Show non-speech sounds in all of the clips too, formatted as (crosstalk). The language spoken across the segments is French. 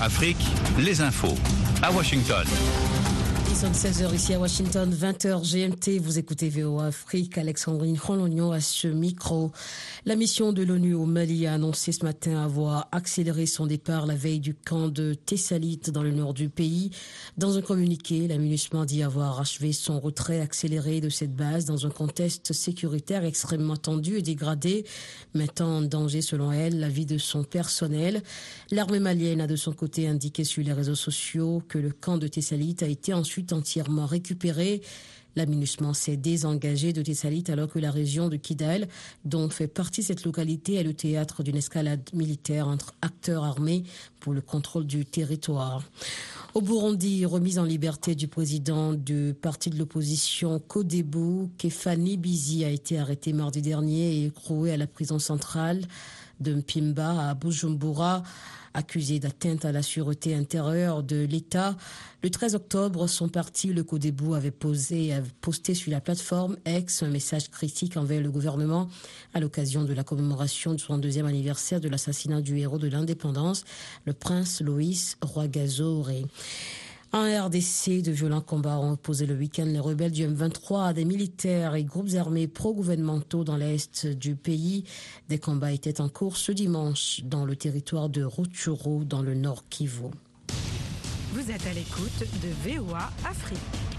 Afrique, les infos à Washington. Il sonne 16h ici à Washington, 20h GMT. Vous écoutez VOA Afrique. Alexandrine Rolognon à ce micro. La mission de l'ONU au Mali a annoncé ce matin avoir accéléré son départ la veille du camp de Tessalite dans le nord du pays. Dans un communiqué, la dit avoir achevé son retrait accéléré de cette base dans un contexte sécuritaire extrêmement tendu et dégradé, mettant en danger, selon elle, la vie de son personnel. L'armée malienne a de son côté indiqué sur les réseaux sociaux que le camp de Tessalite a été ensuite entièrement récupéré. La s'est désengagé de Tessalit alors que la région de Kidal, dont fait partie cette localité, est le théâtre d'une escalade militaire entre acteurs armés pour le contrôle du territoire. Au Burundi, remise en liberté du président du parti de l'opposition Kodebu, Kefani Bizi a été arrêté mardi dernier et écroué à la prison centrale de Mpimba à Bujumbura accusé d'atteinte à la sûreté intérieure de l'État. Le 13 octobre, son parti, le Codébou, avait posé, posté sur la plateforme X un message critique envers le gouvernement à l'occasion de la commémoration du 62e anniversaire de l'assassinat du héros de l'indépendance, le prince Loïs Roigazoré. En RDC, de violents combats ont opposé le week-end les rebelles du M23 à des militaires et groupes armés pro-gouvernementaux dans l'est du pays. Des combats étaient en cours ce dimanche dans le territoire de Rutshuru, dans le nord Kivu. Vous êtes à l'écoute de VOA Afrique.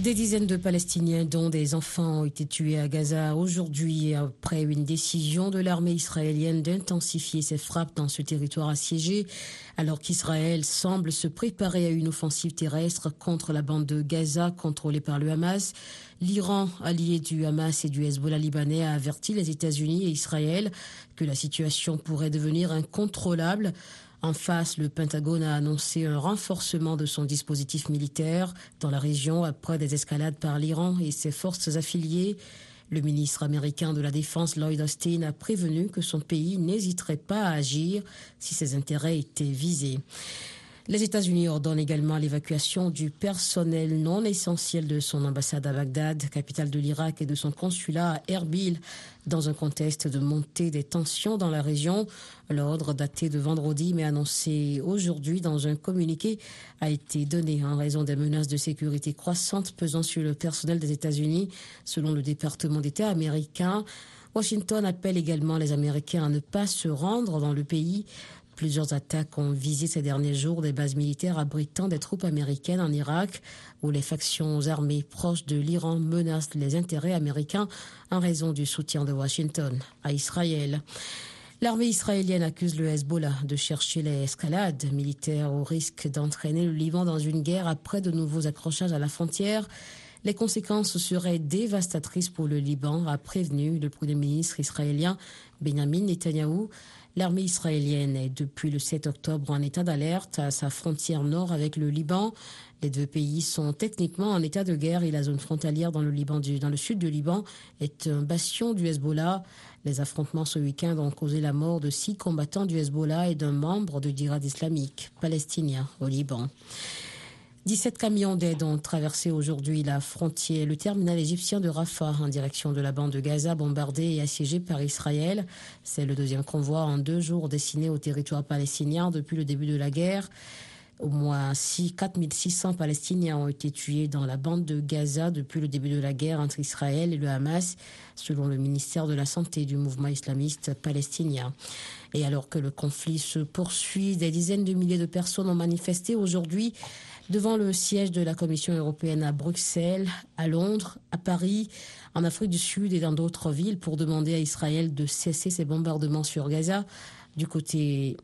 Des dizaines de Palestiniens, dont des enfants, ont été tués à Gaza aujourd'hui après une décision de l'armée israélienne d'intensifier ses frappes dans ce territoire assiégé, alors qu'Israël semble se préparer à une offensive terrestre contre la bande de Gaza contrôlée par le Hamas. L'Iran, allié du Hamas et du Hezbollah libanais, a averti les États-Unis et Israël que la situation pourrait devenir incontrôlable. En face, le Pentagone a annoncé un renforcement de son dispositif militaire dans la région après des escalades par l'Iran et ses forces affiliées. Le ministre américain de la Défense Lloyd Austin a prévenu que son pays n'hésiterait pas à agir si ses intérêts étaient visés. Les États-Unis ordonnent également l'évacuation du personnel non essentiel de son ambassade à Bagdad, capitale de l'Irak, et de son consulat à Erbil, dans un contexte de montée des tensions dans la région. L'ordre daté de vendredi, mais annoncé aujourd'hui dans un communiqué, a été donné en raison des menaces de sécurité croissantes pesant sur le personnel des États-Unis, selon le département d'État américain. Washington appelle également les Américains à ne pas se rendre dans le pays Plusieurs attaques ont visé ces derniers jours des bases militaires abritant des troupes américaines en Irak, où les factions armées proches de l'Iran menacent les intérêts américains en raison du soutien de Washington à Israël. L'armée israélienne accuse le Hezbollah de chercher les escalades militaires au risque d'entraîner le Liban dans une guerre après de nouveaux accrochages à la frontière. Les conséquences seraient dévastatrices pour le Liban, a prévenu le Premier ministre israélien Benjamin Netanyahu. L'armée israélienne est depuis le 7 octobre en état d'alerte à sa frontière nord avec le Liban. Les deux pays sont techniquement en état de guerre et la zone frontalière dans le, sud du Liban est un bastion du Hezbollah. Les affrontements ce week-end ont causé la mort de six combattants du Hezbollah et d'un membre du djihad islamique palestinien au Liban. 17 camions d'aide ont traversé aujourd'hui la frontière, le terminal égyptien de Rafah en direction de la bande de Gaza bombardée et assiégée par Israël. C'est le deuxième convoi en deux jours destiné au territoire palestinien depuis le début de la guerre. Au moins 4600 Palestiniens ont été tués dans la bande de Gaza depuis le début de la guerre entre Israël et le Hamas, selon le ministère de la Santé du mouvement islamiste palestinien. Et alors que le conflit se poursuit, des dizaines de milliers de personnes ont manifesté aujourd'hui devant le siège de la Commission européenne à Bruxelles, à Londres, à Paris, en Afrique du Sud et dans d'autres villes pour demander à Israël de cesser ses bombardements sur Gaza. Du côté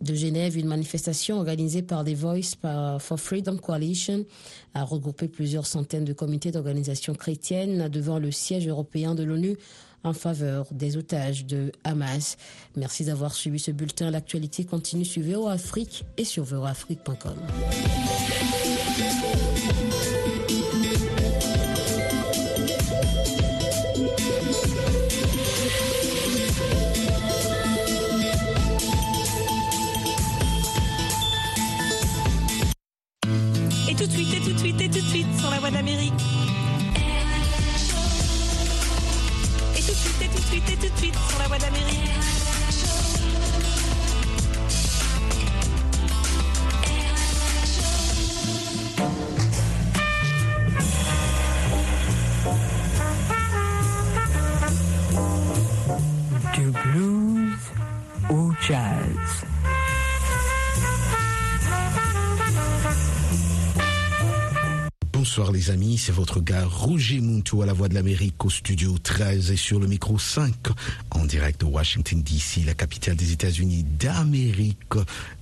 de Genève, une manifestation organisée par The Voice for Freedom Coalition a regroupé plusieurs centaines de comités d'organisations chrétiennes devant le siège européen de l'ONU en faveur des otages de Hamas. Merci d'avoir suivi ce bulletin. L'actualité continue sur VO Afrique et sur voafrique.com. suite sur la voie de la mairie. Du blues au jazz. Bonsoir les amis, c'est votre gars Roger Munto à la Voix de l'Amérique au studio 13 et sur le micro 5 en direct de Washington DC, la capitale des États-Unis d'Amérique.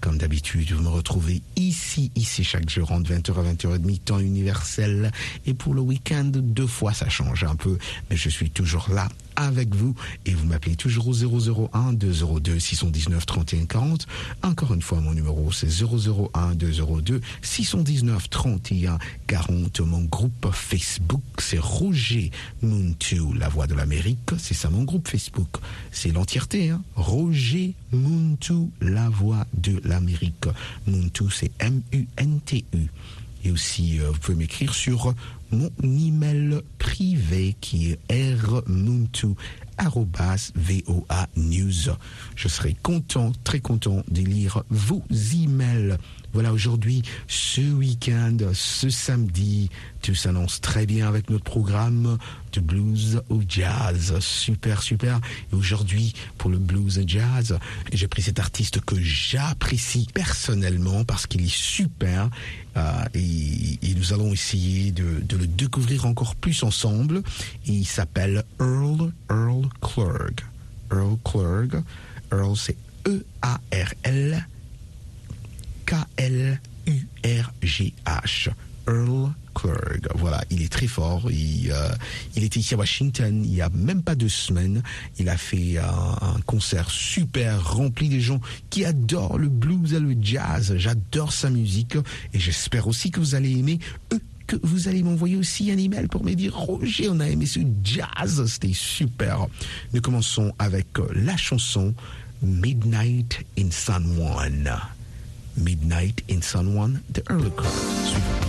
Comme d'habitude, vous me retrouvez ici, ici chaque jour entre 20h à 20h30 temps universel et pour le week-end deux fois ça change un peu, mais je suis toujours là avec vous et vous m'appelez toujours au 001 202 619 31 40. Encore une fois, mon numéro c'est 001 202 619 31 40. Mon groupe Facebook c'est Roger Muntu, la voix de l'Amérique. C'est ça mon groupe Facebook. C'est l'entièreté, hein. Roger Muntu, la voix de l'Amérique. Muntu c'est M-U-N-T-U. Et aussi, euh, vous pouvez m'écrire sur mon email privé qui est rmuntu VOA News. Je serai content, très content de lire vos emails. Voilà, aujourd'hui, ce week-end, ce samedi, tout s'annonce très bien avec notre programme de blues au jazz. Super, super. Et aujourd'hui, pour le blues et jazz, j'ai pris cet artiste que j'apprécie personnellement parce qu'il est super. Euh, et, nous allons essayer de, le découvrir encore plus ensemble. Il s'appelle Earl, Earl Clerg. Earl Clerg. Earl, c'est E-A-R-L. K-L-U-R-G-H. Earl Clerg. Voilà, il est très fort. Il, euh, il était ici à Washington il y a même pas deux semaines. Il a fait un, un concert super rempli de gens qui adorent le blues et le jazz. J'adore sa musique et j'espère aussi que vous allez aimer eux que vous allez m'envoyer aussi un email pour me dire Roger, on a aimé ce jazz, c'était super. Nous commençons avec la chanson Midnight in San Juan. Midnight in San Juan, the early crowd.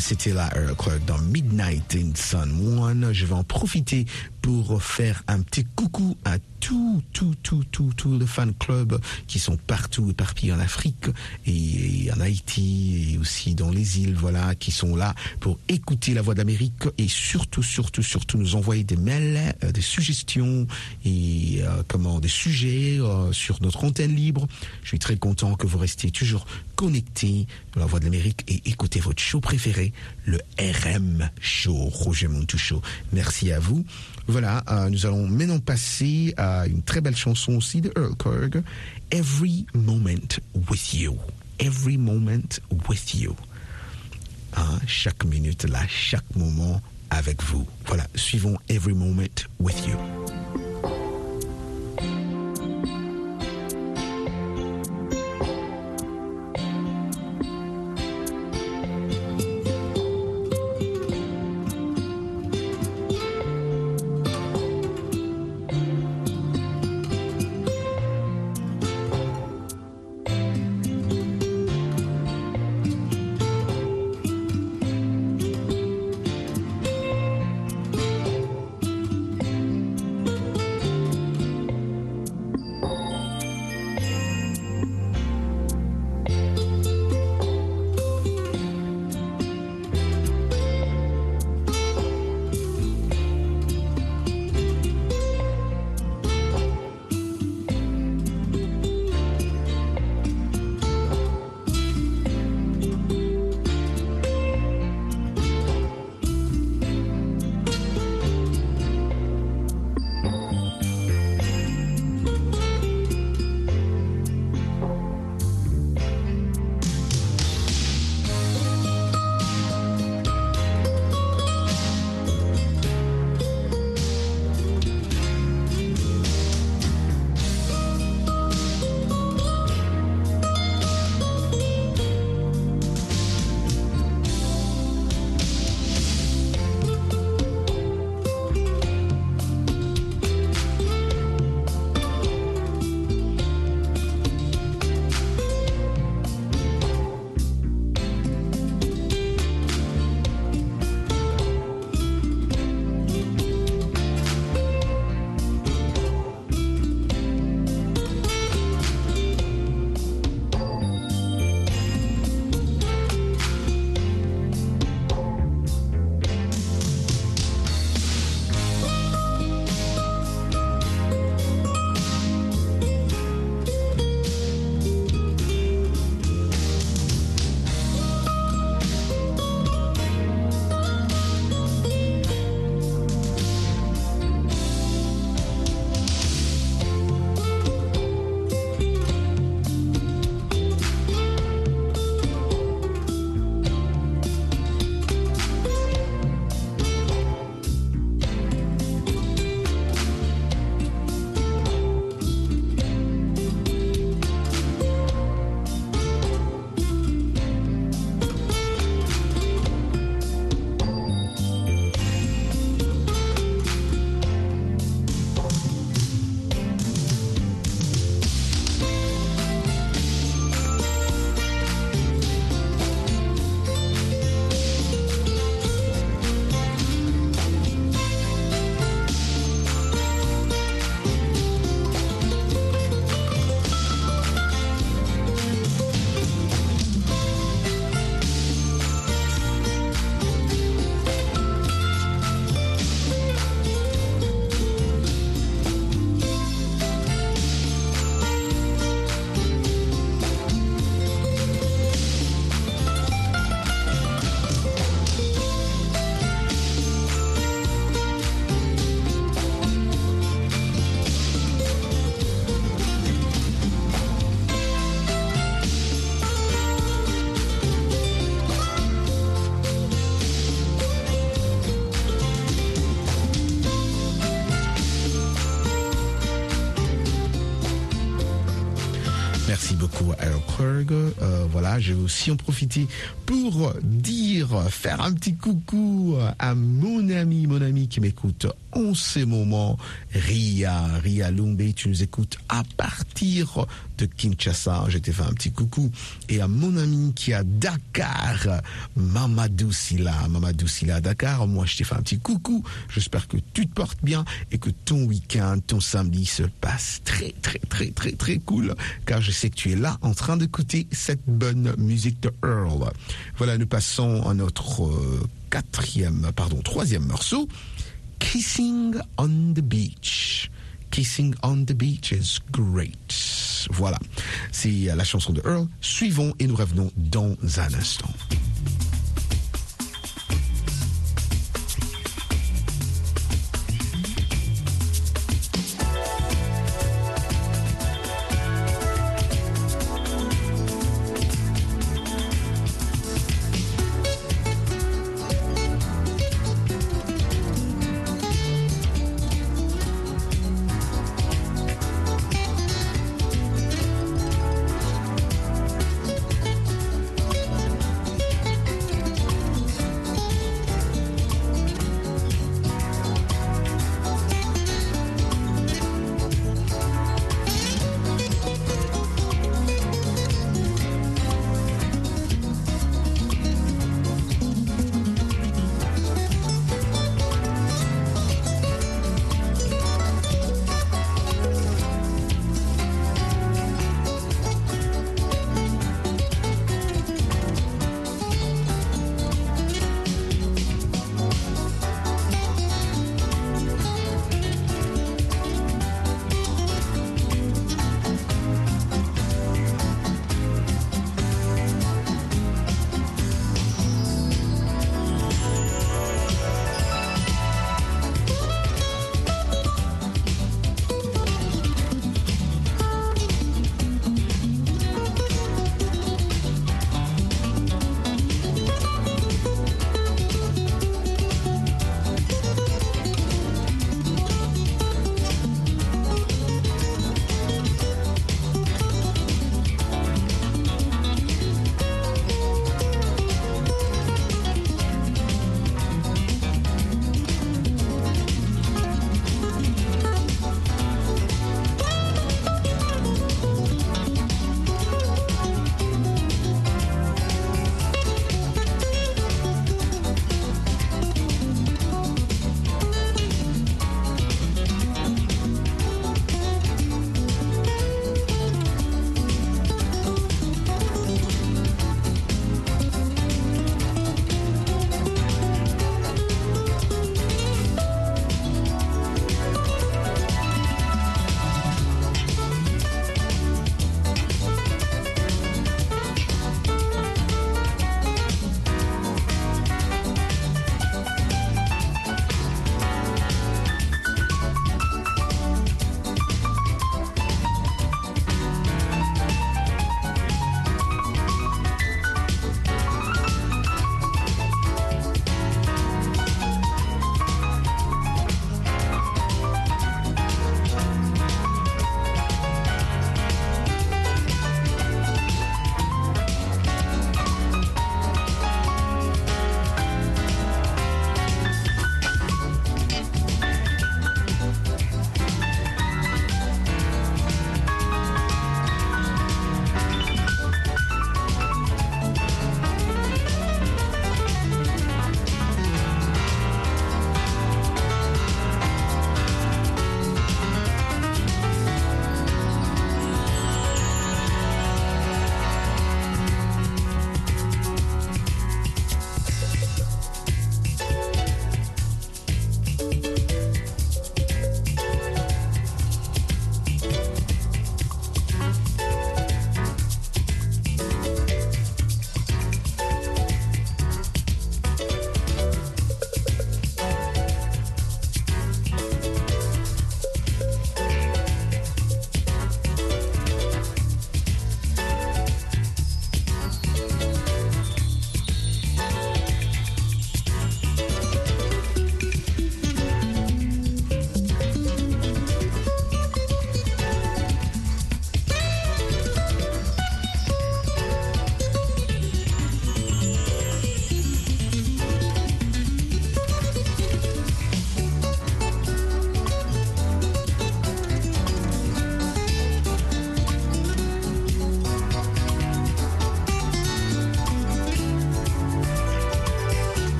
C'était la Earl Clark dans Midnight in Sun One. Je vais en profiter pour faire un petit coucou à tout, tout, tout, tout, tout le fan club qui sont partout éparpillés en Afrique et, en Haïti et aussi dans les îles, voilà, qui sont là pour écouter la voix d'Amérique et surtout, surtout, surtout nous envoyer des mails, euh, des suggestions et euh, comment des sujets euh, sur notre antenne libre. Je suis très content que vous restiez toujours connectés à la voix de l'Amérique et écoutez votre show préféré, le RM Show, Roger Montou Show. Merci à vous. Euh, nous allons maintenant passer à une très belle chanson aussi de Earl Kerg, Every Moment with You. Every Moment with You. Hein, chaque minute là, chaque moment avec vous. Voilà, suivons Every Moment with You. Euh, voilà, je vais aussi en profiter pour dire, faire un petit coucou à mon ami, mon ami qui m'écoute en ces moments, Ria, Ria Lumbe, tu nous écoutes à partir de Kinshasa. Je t'ai fait un petit coucou. Et à mon ami qui est à Dakar, Mamadou Silla, Mamadou Silla à Dakar, moi je t'ai fait un petit coucou. J'espère que tu te portes bien et que ton week-end, ton samedi se passe très, très, très, très, très cool. Car je sais que tu es là train d'écouter cette bonne musique de Earl. Voilà, nous passons à notre euh, quatrième, pardon, troisième morceau. Kissing on the Beach. Kissing on the Beach is great. Voilà, c'est la chanson de Earl. Suivons et nous revenons dans un instant.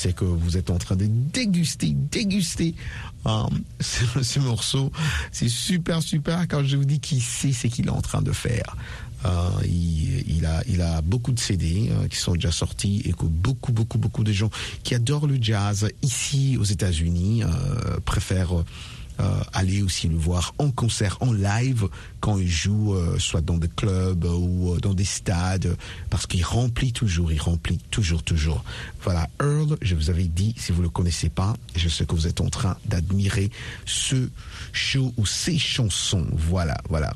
Sais que vous êtes en train de déguster, déguster euh, (laughs) ce, ce, morceau. C'est super, super. Quand je vous dis qu'il sait ce qu'il est en train de faire. Euh, il, a, il a beaucoup de CD euh, qui sont déjà sortis et que beaucoup, beaucoup, beaucoup de gens qui adorent le jazz ici aux États-Unis préfèrent aller aussi le voir en concert, en live, quand il joue euh, soit dans des clubs ou dans des stades, parce qu'il remplit toujours, il remplit toujours, toujours. Voilà, Earl, je vous avais dit, si vous le connaissez pas, je sais que vous êtes en train d'admirer ce show ou ces chansons. Voilà, voilà.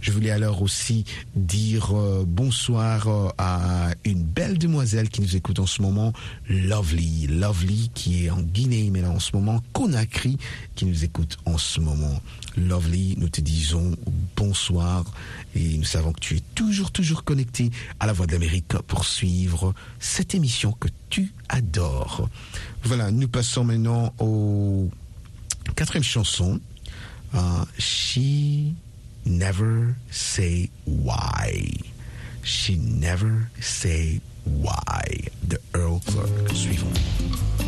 Je voulais alors aussi dire euh, bonsoir euh, à une belle demoiselle qui nous écoute en ce moment, Lovely. Lovely qui est en Guinée, mais là en ce moment, Conakry qui nous écoute en ce moment. Lovely, nous te disons bonsoir et nous savons que tu es toujours, toujours connecté à la Voix de l'Amérique pour suivre cette émission que tu adores. Voilà, nous passons maintenant au quatrième chanson. Uh, she never say why. She never say why. The Earl Clark suivant.